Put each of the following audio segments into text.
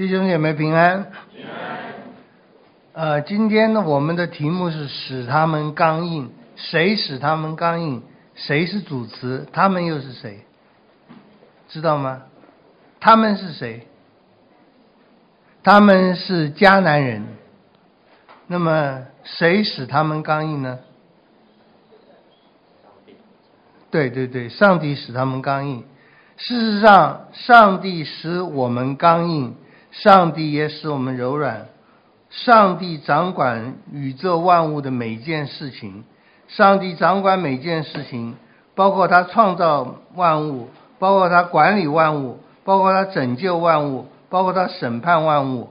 弟兄姐妹平安。平安。呃，今天呢，我们的题目是使他们刚硬。谁使他们刚硬？谁是主词？他们又是谁？知道吗？他们是谁？他们是迦南人。那么，谁使他们刚硬呢？对对对，上帝使他们刚硬。事实上，上帝使我们刚硬，上帝也使我们柔软。上帝掌管宇宙万物的每件事情，上帝掌管每件事情，包括他创造万物，包括他管理万物，包括他拯救万物，包括他审判万物。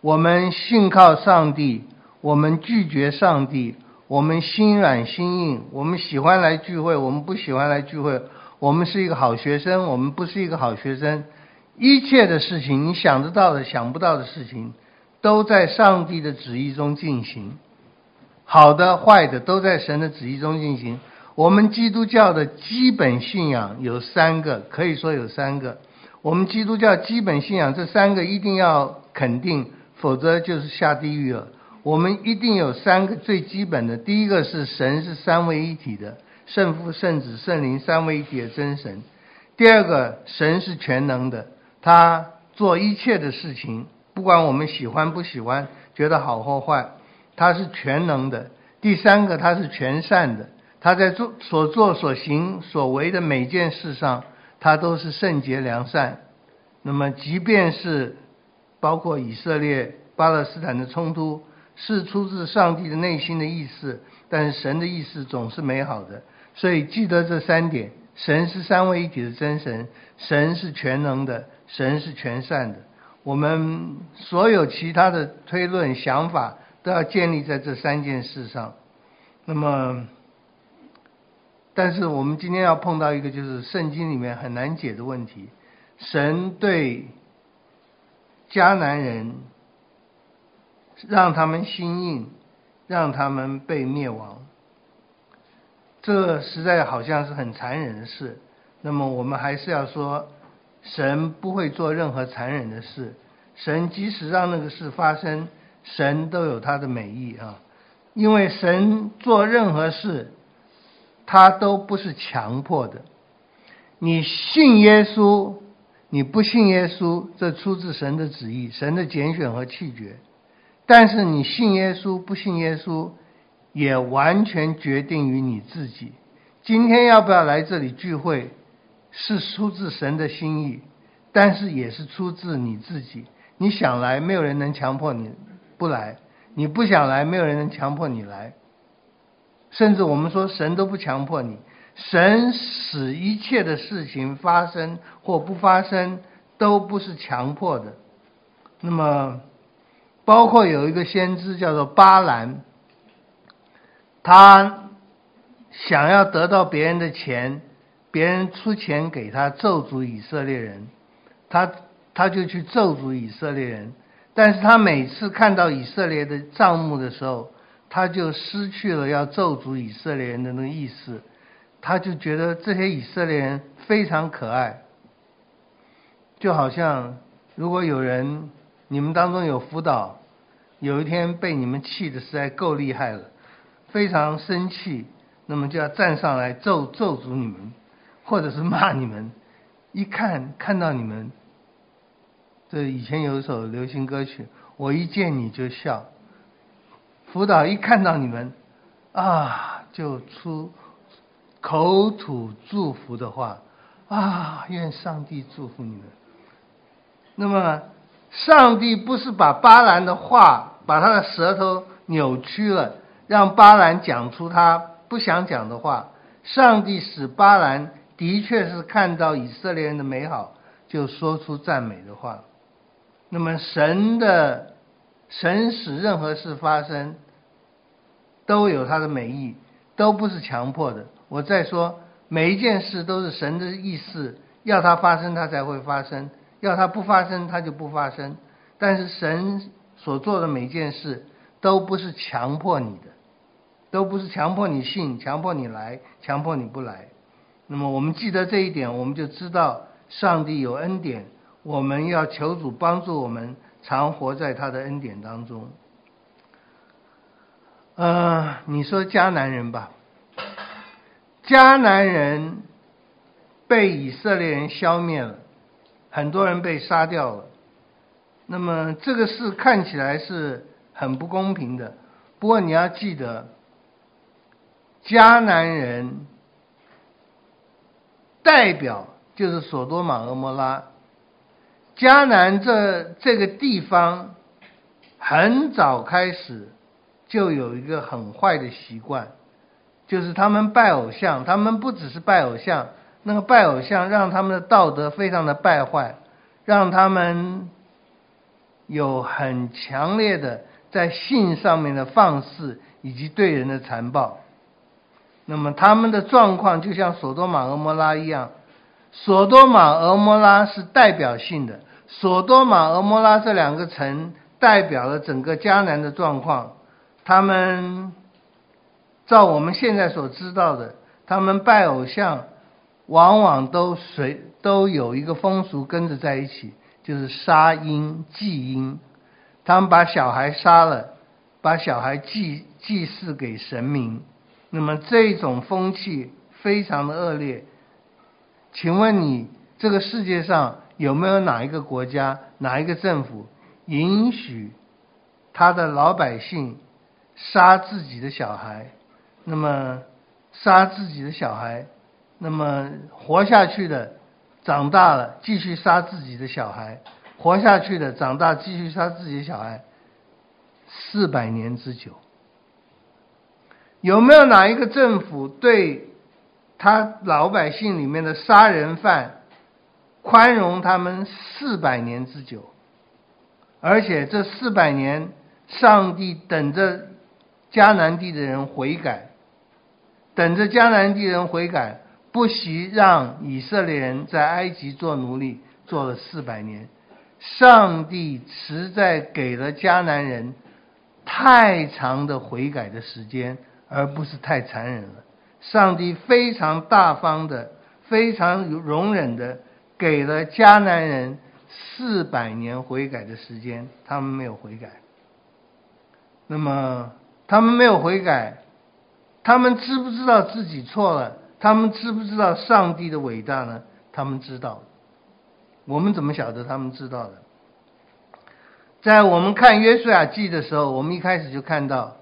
我们信靠上帝，我们拒绝上帝，我们心软心硬，我们喜欢来聚会，我们不喜欢来聚会。我们是一个好学生，我们不是一个好学生。一切的事情，你想得到的、想不到的事情，都在上帝的旨意中进行。好的、坏的，都在神的旨意中进行。我们基督教的基本信仰有三个，可以说有三个。我们基督教基本信仰这三个一定要肯定，否则就是下地狱了。我们一定有三个最基本的，第一个是神是三位一体的。圣父、圣子、圣灵三位一体的真神。第二个，神是全能的，他做一切的事情，不管我们喜欢不喜欢，觉得好或坏，他是全能的。第三个，他是全善的，他在做所做所行所为的每件事上，他都是圣洁良善。那么，即便是包括以色列、巴勒斯坦的冲突，是出自上帝的内心的意思，但是神的意思总是美好的。所以记得这三点：神是三位一体的真神，神是全能的，神是全善的。我们所有其他的推论想法都要建立在这三件事上。那么，但是我们今天要碰到一个就是圣经里面很难解的问题：神对迦南人让他们心硬，让他们被灭亡。这实在好像是很残忍的事。那么我们还是要说，神不会做任何残忍的事。神即使让那个事发生，神都有他的美意啊。因为神做任何事，他都不是强迫的。你信耶稣，你不信耶稣，这出自神的旨意，神的拣选和弃绝。但是你信耶稣，不信耶稣。也完全决定于你自己。今天要不要来这里聚会，是出自神的心意，但是也是出自你自己。你想来，没有人能强迫你不来；你不想来，没有人能强迫你来。甚至我们说，神都不强迫你，神使一切的事情发生或不发生，都不是强迫的。那么，包括有一个先知叫做巴兰。他想要得到别人的钱，别人出钱给他咒诅以色列人，他他就去咒诅以色列人。但是他每次看到以色列的账目的时候，他就失去了要咒诅以色列人的那个意思。他就觉得这些以色列人非常可爱，就好像如果有人你们当中有辅导，有一天被你们气得实在够厉害了。非常生气，那么就要站上来咒咒诅你们，或者是骂你们。一看看到你们，这以前有一首流行歌曲，我一见你就笑。辅导一看到你们，啊，就出口吐祝福的话，啊，愿上帝祝福你们。那么，上帝不是把巴兰的话，把他的舌头扭曲了。让巴兰讲出他不想讲的话。上帝使巴兰的确是看到以色列人的美好，就说出赞美的话。那么神的神使任何事发生，都有他的美意，都不是强迫的。我再说，每一件事都是神的意思，要它发生，它才会发生；要它不发生，它就不发生。但是神所做的每件事，都不是强迫你的。都不是强迫你信，强迫你来，强迫你不来。那么我们记得这一点，我们就知道上帝有恩典，我们要求主帮助我们，常活在他的恩典当中。呃，你说迦南人吧，迦南人被以色列人消灭了，很多人被杀掉了。那么这个事看起来是很不公平的。不过你要记得，迦南人代表就是所多玛、蛾摩拉。迦南这这个地方很早开始就有一个很坏的习惯，就是他们拜偶像。他们不只是拜偶像，那个拜偶像让他们的道德非常的败坏，让他们有很强烈的在性上面的放肆，以及对人的残暴。那么他们的状况就像所多玛、蛾摩拉一样，所多玛、蛾摩拉是代表性的。所多玛、蛾摩拉这两个城代表了整个迦南的状况。他们照我们现在所知道的，他们拜偶像，往往都随都有一个风俗跟着在一起，就是杀婴祭婴。他们把小孩杀了，把小孩祭祭祀给神明。那么这种风气非常的恶劣。请问你这个世界上？有没有哪一个国家、哪一个政府允许他的老百姓杀自己的小孩？那么杀自己的小孩，那么活下去的长大了继续杀自己的小孩，活下去的长大继续杀自己的小孩，四百年之久。有没有哪一个政府对他老百姓里面的杀人犯？宽容他们四百年之久，而且这四百年，上帝等着迦南地的人悔改，等着迦南地人悔改，不惜让以色列人在埃及做奴隶，做了四百年。上帝实在给了迦南人太长的悔改的时间，而不是太残忍了。上帝非常大方的，非常容忍的。给了迦南人四百年悔改的时间，他们没有悔改。那么他们没有悔改，他们知不知道自己错了？他们知不知道上帝的伟大呢？他们知道。我们怎么晓得他们知道的？在我们看约书亚记的时候，我们一开始就看到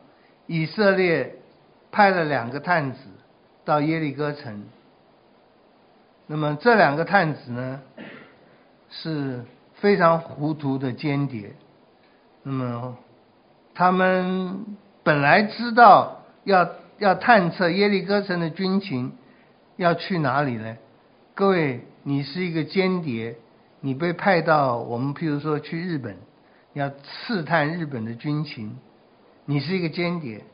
以色列派了两个探子到耶利哥城。那么这两个探子呢，是非常糊涂的间谍。那么他们本来知道要要探测耶利哥城的军情，要去哪里呢？各位，你是一个间谍，你被派到我们譬如说去日本，要刺探日本的军情，你是一个间谍，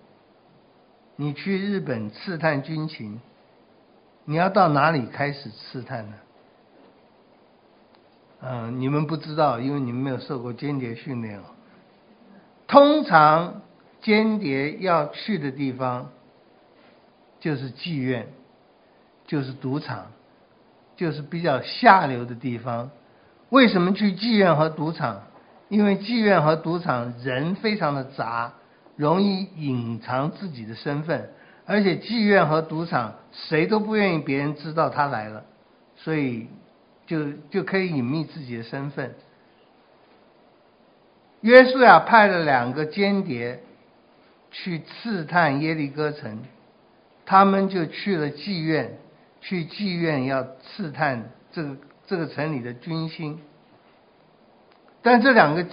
你去日本刺探军情。你要到哪里开始刺探呢？嗯，你们不知道，因为你们没有受过间谍训练哦。通常间谍要去的地方就是妓院，就是赌场，就是比较下流的地方。为什么去妓院和赌场？因为妓院和赌场人非常的杂，容易隐藏自己的身份。而且妓院和赌场，谁都不愿意别人知道他来了，所以就就可以隐秘自己的身份。约书亚派了两个间谍去刺探耶利哥城，他们就去了妓院，去妓院要刺探这个这个城里的军心。但这两个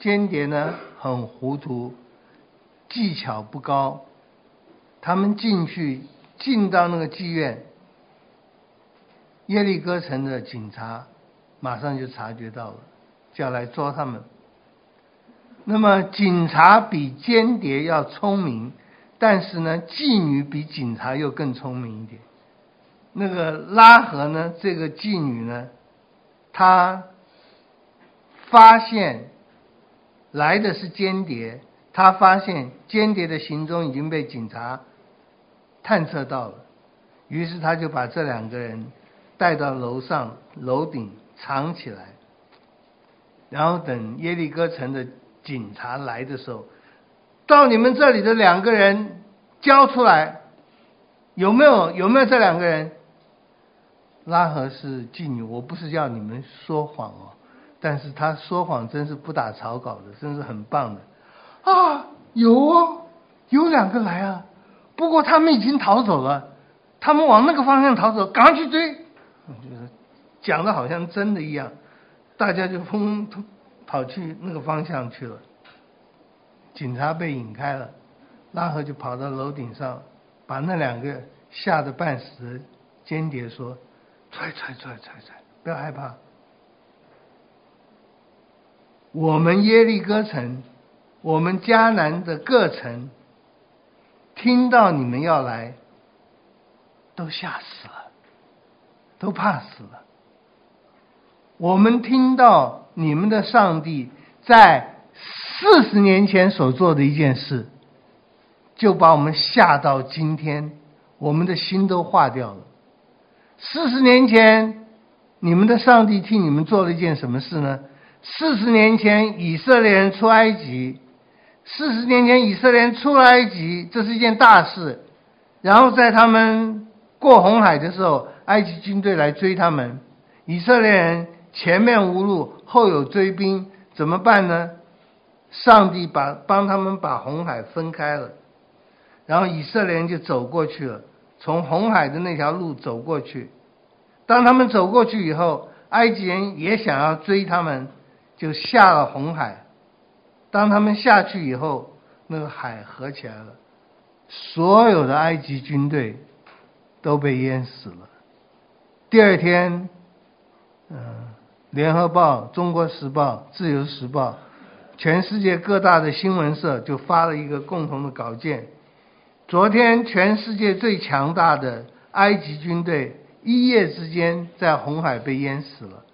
间谍呢，很糊涂，技巧不高。他们进去，进到那个妓院，耶利哥城的警察马上就察觉到了，叫来抓他们。那么警察比间谍要聪明，但是呢，妓女比警察又更聪明一点。那个拉合呢，这个妓女呢，她发现来的是间谍，他发现间谍的行踪已经被警察。探测到了，于是他就把这两个人带到楼上楼顶藏起来。然后等耶利哥城的警察来的时候，到你们这里的两个人交出来，有没有？有没有这两个人？拉合是妓女，我不是叫你们说谎哦，但是他说谎真是不打草稿的，真是很棒的啊！有哦，有两个来啊，不过他们已经逃走了，他们往那个方向逃走，赶快去追。就是讲的好像真的一样，大家就砰砰跑去那个方向去了。警察被引开了，拉赫就跑到楼顶上，把那两个吓得半死的间谍说。出来，出来，出来，出来，出来！不要害怕。我们耶利哥城，我们迦南的各城，听到你们要来，都吓死了，都怕死了。我们听到你们的上帝在四十年前所做的一件事，就把我们吓到今天，我们的心都化掉了。四十年前，你们的上帝替你们做了一件什么事呢？四十年前，以色列人出埃及。四十年前，以色列人出埃及，这是一件大事。然后在他们过红海的时候，埃及军队来追他们，以色列人前面无路，后有追兵，怎么办呢？上帝把帮他们把红海分开了，然后以色列人就走过去了。从红海的那条路走过去，当他们走过去以后，埃及人也想要追他们，就下了红海。当他们下去以后，那个海合起来了，所有的埃及军队都被淹死了。第二天，嗯，《联合报》《中国时报》《自由时报》，全世界各大的新闻社就发了一个共同的稿件。昨天，全世界最强大的埃及军队一夜之间在红海被淹死了。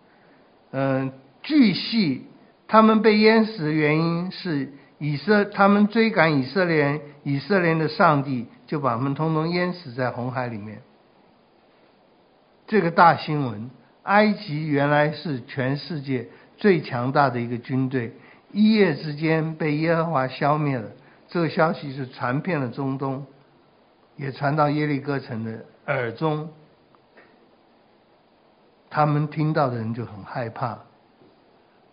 嗯，据悉，他们被淹死的原因是以色他们追赶以色列人，以色列的上帝就把他们通通淹死在红海里面。这个大新闻，埃及原来是全世界最强大的一个军队，一夜之间被耶和华消灭了。这个消息是传遍了中东，也传到耶利哥城的耳中。他们听到的人就很害怕，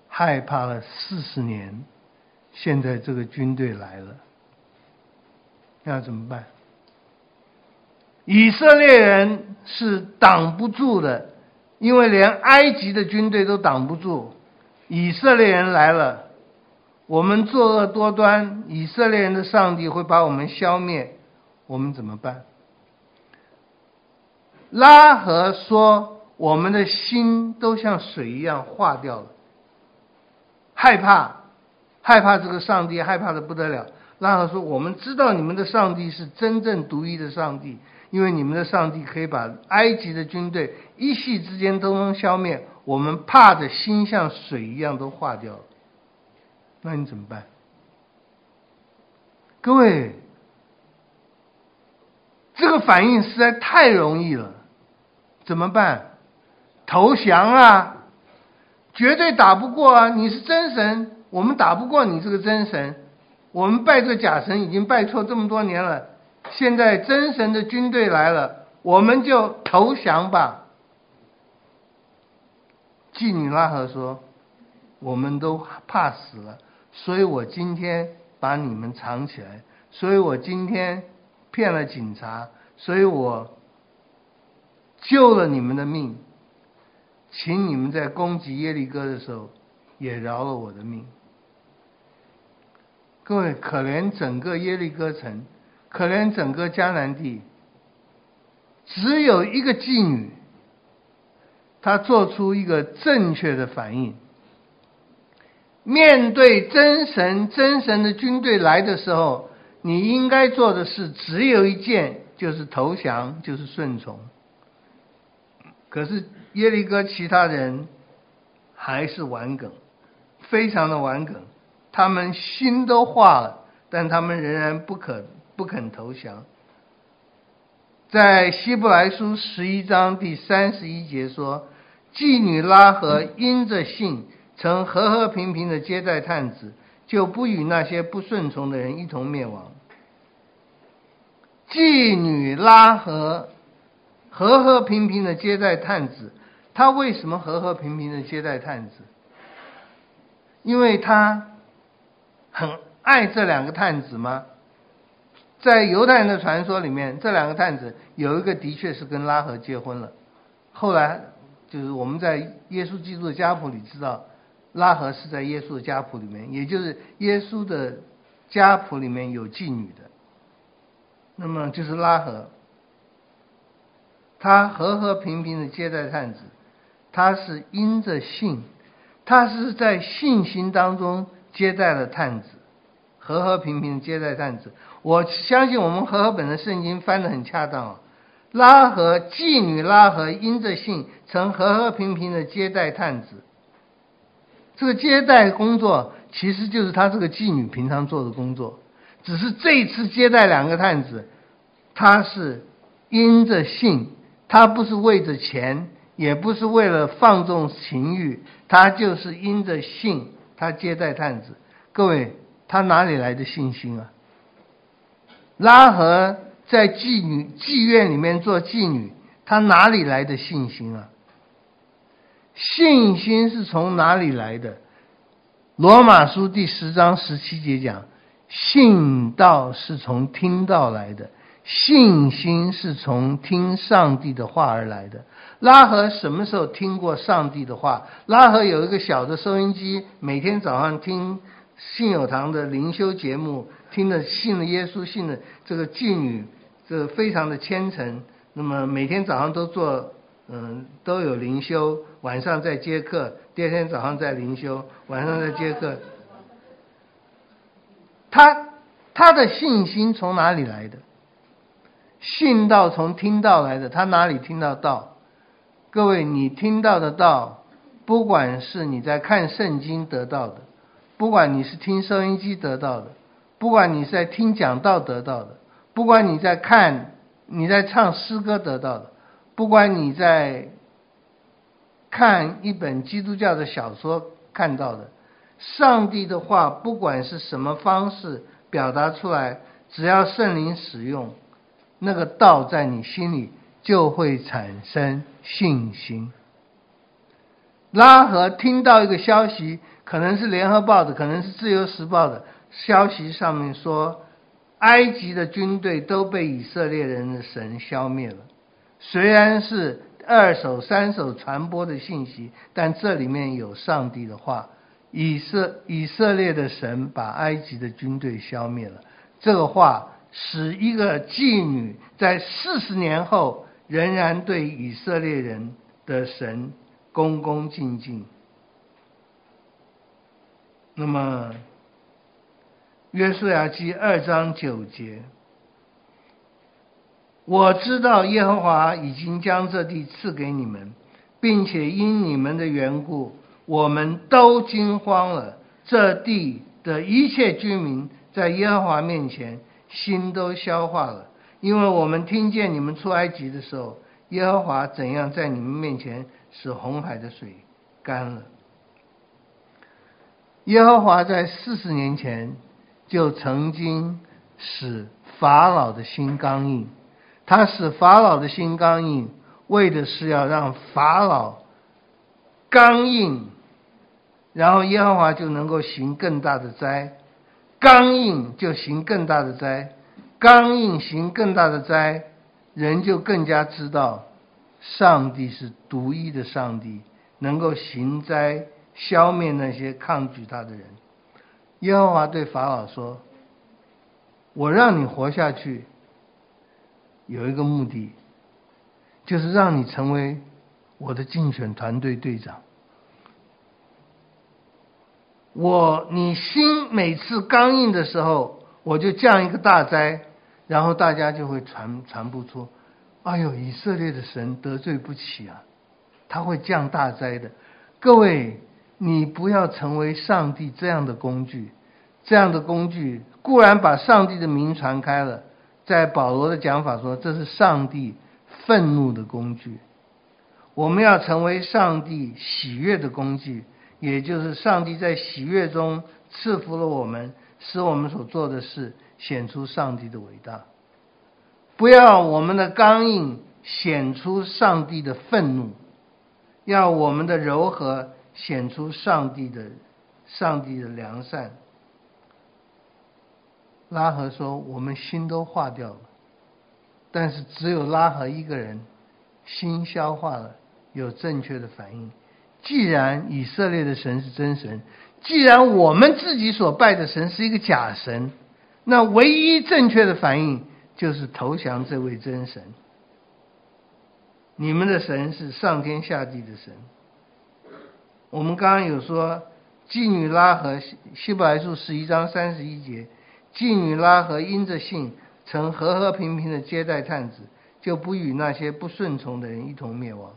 害怕了四十年。现在这个军队来了，那怎么办？以色列人是挡不住的，因为连埃及的军队都挡不住。以色列人来了。我们作恶多端，以色列人的上帝会把我们消灭，我们怎么办？拉合说：“我们的心都像水一样化掉了，害怕，害怕这个上帝，害怕的不得了。”拉合说：“我们知道你们的上帝是真正独一的上帝，因为你们的上帝可以把埃及的军队一夕之间都能消灭，我们怕的心像水一样都化掉了。”那你怎么办？各位，这个反应实在太容易了，怎么办？投降啊！绝对打不过啊！你是真神，我们打不过你这个真神。我们拜这个假神已经拜错这么多年了，现在真神的军队来了，我们就投降吧。妓女拉合说：“我们都怕死了。”所以我今天把你们藏起来，所以我今天骗了警察，所以我救了你们的命，请你们在攻击耶利哥的时候也饶了我的命。各位，可怜整个耶利哥城，可怜整个迦南地，只有一个妓女，她做出一个正确的反应。面对真神、真神的军队来的时候，你应该做的事只有一件，就是投降，就是顺从。可是耶利哥其他人还是顽梗，非常的顽梗，他们心都化了，但他们仍然不肯不肯投降。在希伯来书十一章第三十一节说：“妓女拉合因着信。”曾和和平平的接待探子，就不与那些不顺从的人一同灭亡。妓女拉合和和平平的接待探子，他为什么和和平平的接待探子？因为他很爱这两个探子吗？在犹太人的传说里面，这两个探子有一个的确是跟拉合结婚了。后来就是我们在耶稣基督的家谱里知道，拉合是在耶稣的家谱里面，也就是耶稣的家谱里面有妓女的。那么就是拉合，他和和平平的接待探子，他是因着信，他是在信心当中接待了探子，和和平平的接待探子。我相信我们和合本的圣经翻得很恰当啊。拉合妓女拉合因着信，曾和和平平的接待探子。这个接待工作其实就是他这个妓女平常做的工作，只是这一次接待两个探子，他是因着信，他不是为着钱，也不是为了放纵情欲，他就是因着信，他接待探子。各位，他哪里来的信心啊？拉合在妓女妓院里面做妓女，她哪里来的信心啊？信心是从哪里来的？罗马书第十章十七节讲，信道是从听道来的，信心是从听上帝的话而来的。拉合什么时候听过上帝的话？拉合有一个小的收音机，每天早上听信友堂的灵修节目。听了信了耶稣，信了这个妓女，这个非常的虔诚。那么每天早上都做，嗯，都有灵修，晚上在接客，第二天早上在灵修，晚上在接客。他他的信心从哪里来的？信道从听道来的，他哪里听到道？各位，你听到的道，不管是你在看圣经得到的，不管你是听收音机得到的。不管你是在听讲道得到的，不管你在看、你在唱诗歌得到的，不管你在看一本基督教的小说看到的，上帝的话，不管是什么方式表达出来，只要圣灵使用，那个道在你心里就会产生信心。拉合听到一个消息，可能是联合报的，可能是自由时报的。消息上面说，埃及的军队都被以色列人的神消灭了。虽然是二手、三手传播的信息，但这里面有上帝的话：以色以色列的神把埃及的军队消灭了。这个话使一个妓女在四十年后仍然对以色列人的神恭恭敬敬。那么。约书亚记二章九节，我知道耶和华已经将这地赐给你们，并且因你们的缘故，我们都惊慌了。这地的一切居民在耶和华面前心都消化了，因为我们听见你们出埃及的时候，耶和华怎样在你们面前使红海的水干了。耶和华在四十年前。就曾经使法老的心刚硬，他使法老的心刚硬，为的是要让法老刚硬，然后耶和华就能够行更大的灾。刚硬就行更大的灾，刚硬行更大的灾，人就更加知道上帝是独一的上帝，能够行灾，消灭那些抗拒他的人。耶和华对法老说：“我让你活下去，有一个目的，就是让你成为我的竞选团队队长。我你心每次刚硬的时候，我就降一个大灾，然后大家就会传传不出。哎呦，以色列的神得罪不起啊，他会降大灾的。各位。”你不要成为上帝这样的工具，这样的工具固然把上帝的名传开了，在保罗的讲法说，这是上帝愤怒的工具。我们要成为上帝喜悦的工具，也就是上帝在喜悦中赐福了我们，使我们所做的事显出上帝的伟大。不要我们的刚硬显出上帝的愤怒，要我们的柔和显出上帝的上帝的良善。拉合说：“我们心都化掉了，但是只有拉合一个人心消化了，有正确的反应。既然以色列的神是真神，既然我们自己所拜的神是一个假神，那唯一正确的反应就是投降这位真神。你们的神是上天下地的神。我们刚刚有说，妓女拉和，希希伯来书十一章三十一节。”妓女拉和因着信，曾和和平平的接待探子，就不与那些不顺从的人一同灭亡。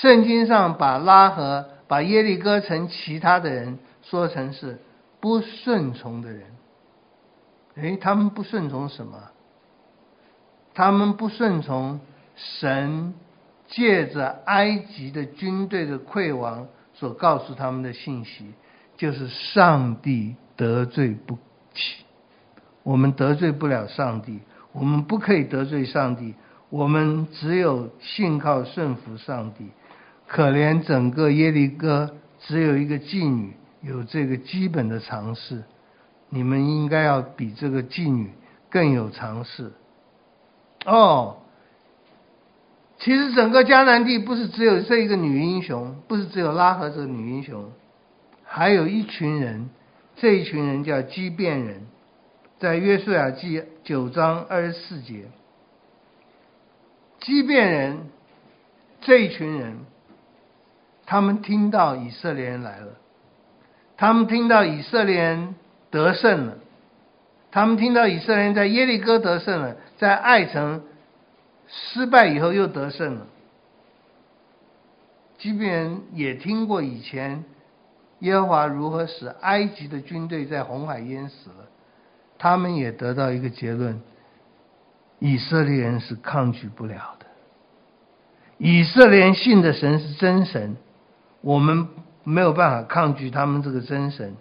圣经上把拉合、把耶利哥城其他的人说成是不顺从的人。诶，他们不顺从什么？他们不顺从神借着埃及的军队的溃亡所告诉他们的信息，就是上帝得罪不起。我们得罪不了上帝，我们不可以得罪上帝，我们只有信靠顺服上帝。可怜整个耶利哥只有一个妓女有这个基本的常识，你们应该要比这个妓女更有常识。哦，其实整个迦南地不是只有这一个女英雄，不是只有拉合这个女英雄，还有一群人，这一群人叫基变人。在约书亚记九章二十四节，基变人这一群人，他们听到以色列人来了，他们听到以色列人得胜了，他们听到以色列人在耶利哥得胜了，在爱城失败以后又得胜了。基遍人也听过以前耶和华如何使埃及的军队在红海淹死了。他们也得到一个结论：以色列人是抗拒不了的。以色列人信的神是真神，我们没有办法抗拒他们这个真神。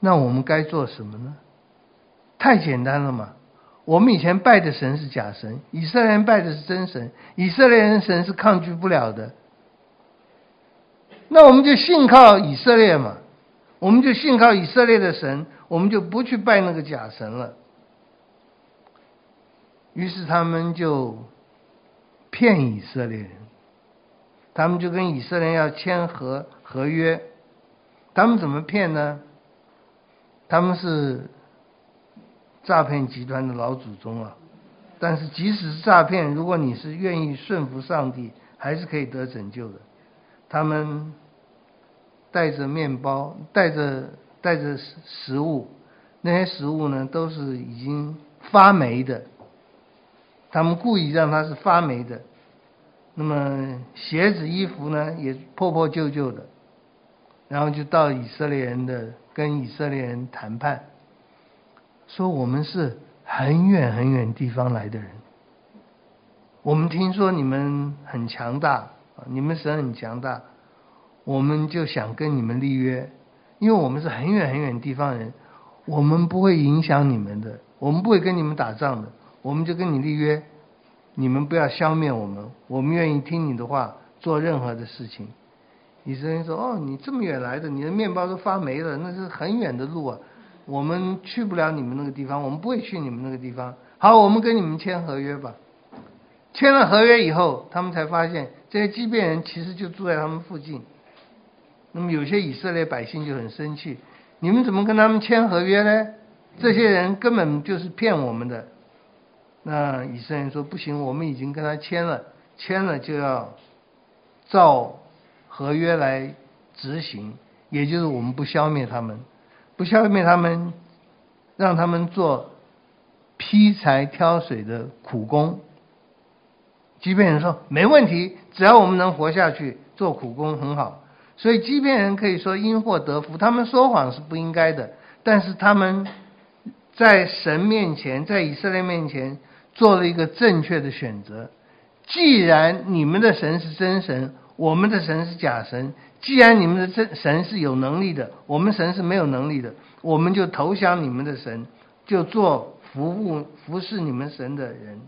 那我们该做什么呢？太简单了嘛！我们以前拜的神是假神，以色列人拜的是真神，以色列人神是抗拒不了的。那我们就信靠以色列嘛，我们就信靠以色列的神。我们就不去拜那个假神了。于是他们就骗以色列人，他们就跟以色列要签合合约。他们怎么骗呢？他们是诈骗集团的老祖宗啊！但是即使是诈骗，如果你是愿意顺服上帝，还是可以得拯救的。他们带着面包，带着。带着食物，那些食物呢，都是已经发霉的。他们故意让它是发霉的。那么鞋子、衣服呢，也破破旧旧的。然后就到以色列人的，跟以色列人谈判，说我们是很远很远地方来的人。我们听说你们很强大，你们神很强大，我们就想跟你们立约。因为我们是很远很远地方人，我们不会影响你们的，我们不会跟你们打仗的，我们就跟你立约，你们不要消灭我们，我们愿意听你的话，做任何的事情。以色列说：“哦，你这么远来的，你的面包都发霉了，那是很远的路啊，我们去不了你们那个地方，我们不会去你们那个地方。好，我们跟你们签合约吧。签了合约以后，他们才发现这些畸变人其实就住在他们附近。”那么有些以色列百姓就很生气，你们怎么跟他们签合约呢？这些人根本就是骗我们的。那以色列人说不行，我们已经跟他签了，签了就要照合约来执行，也就是我们不消灭他们，不消灭他们，让他们做劈柴挑水的苦工。即便人说没问题，只要我们能活下去，做苦工很好。所以，即便人可以说因祸得福。他们说谎是不应该的，但是他们在神面前，在以色列面前做了一个正确的选择。既然你们的神是真神，我们的神是假神。既然你们的真神是有能力的，我们神是没有能力的，我们就投降你们的神，就做服务服侍你们神的人。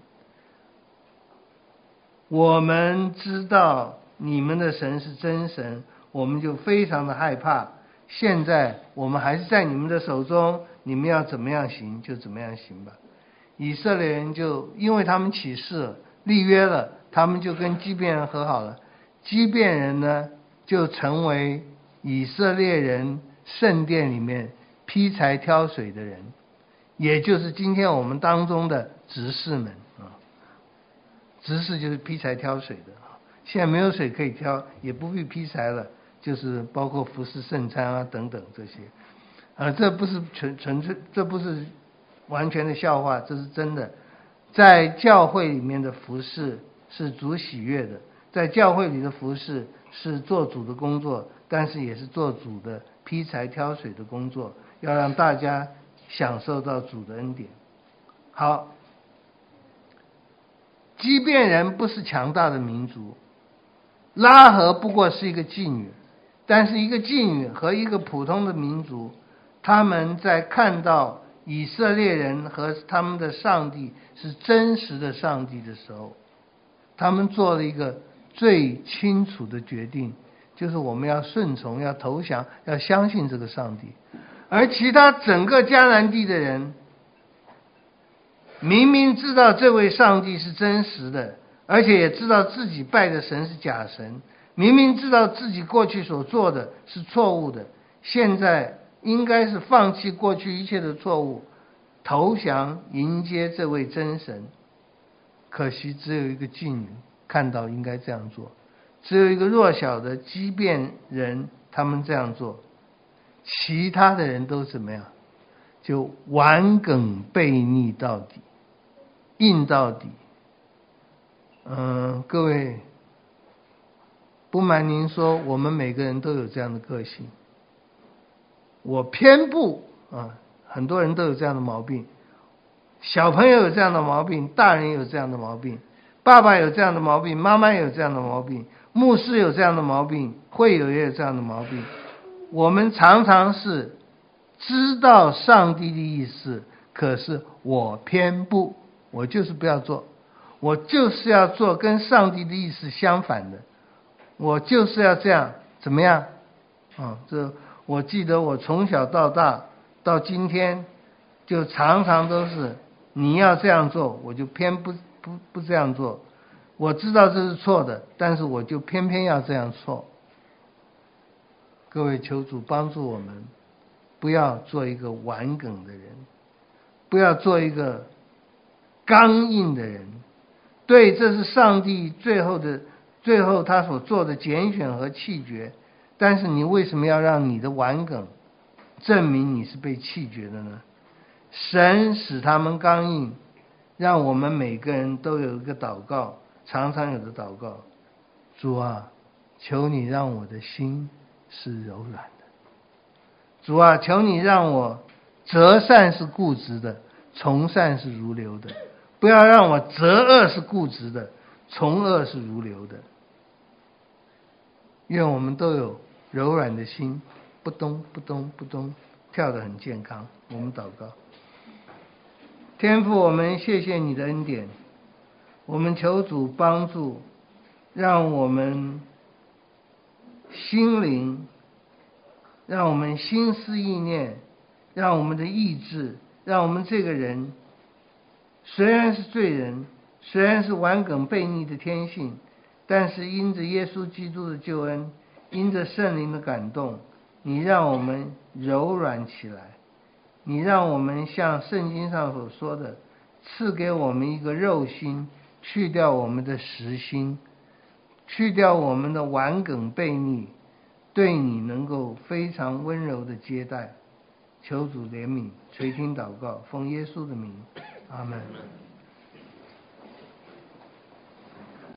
我们知道你们的神是真神，我们就非常的害怕。现在我们还是在你们的手中，你们要怎么样行就怎么样行吧。以色列人就因为他们起誓立约了，他们就跟基遍人和好了。基遍人呢，就成为以色列人圣殿里面劈柴挑水的人，也就是今天我们当中的执事们啊。执事就是劈柴挑水的啊。现在没有水可以挑，也不必劈柴了，就是包括服侍圣餐啊等等这些。啊，这不是纯纯粹，这不是完全的笑话，这是真的。在教会里面的服侍是主喜悦的。在教会里的服侍是做主的工作，但是也是做主的劈柴挑水的工作，要让大家享受到主的恩典。好，即便人不是强大的民族，拉合不过是一个妓女，但是一个妓女和一个普通的民族，他们在看到以色列人和他们的上帝是真实的上帝的时候，他们做了一个。最清楚的决定就是我们要顺从，要投降，要相信这个上帝。而其他整个迦南地的人，明明知道这位上帝是真实的，而且也知道自己拜的神是假神，明明知道自己过去所做的是错误的，现在应该是放弃过去一切的错误，投降迎接这位真神。可惜只有一个妓女。看到应该这样做，只有一个弱小的畸变人，他们这样做，其他的人都怎么样？就顽梗悖逆到底，硬到底。嗯，各位，不瞒您说，我们每个人都有这样的个性。我偏不啊，很多人都有这样的毛病，小朋友有这样的毛病，大人有这样的毛病。爸爸有这样的毛病，妈妈有这样的毛病，牧师有这样的毛病，会友也有这样的毛病。我们常常是知道上帝的意思，可是我偏不，我就是不要做，我就是要做跟上帝的意思相反的，我就是要这样，怎么样？啊、这我记得我从小到大到今天，就常常都是你要这样做，我就偏不。不不这样做，我知道这是错的，但是我就偏偏要这样做。各位求主帮助我们，不要做一个顽梗的人，不要做一个刚硬的人。对，这是上帝最后的最后他所做的拣选和弃绝。但是你为什么要让你的顽梗证明你是被弃绝的呢？神使他们刚硬。让我们每个人都有一个祷告，常常有的祷告。主啊，求你让我的心是柔软的。主啊，求你让我择善是固执的，从善是如流的。不要让我择恶是固执的，从恶是如流的。愿我们都有柔软的心，不咚不咚不咚，跳得很健康。我们祷告。天父，我们谢谢你的恩典，我们求主帮助，让我们心灵，让我们心思意念，让我们的意志，让我们这个人，虽然是罪人，虽然是顽梗悖逆的天性，但是因着耶稣基督的救恩，因着圣灵的感动，你让我们柔软起来。你让我们像圣经上所说的，赐给我们一个肉心，去掉我们的实心，去掉我们的顽梗悖逆，对你能够非常温柔的接待。求主怜悯，垂听祷告，奉耶稣的名，阿门。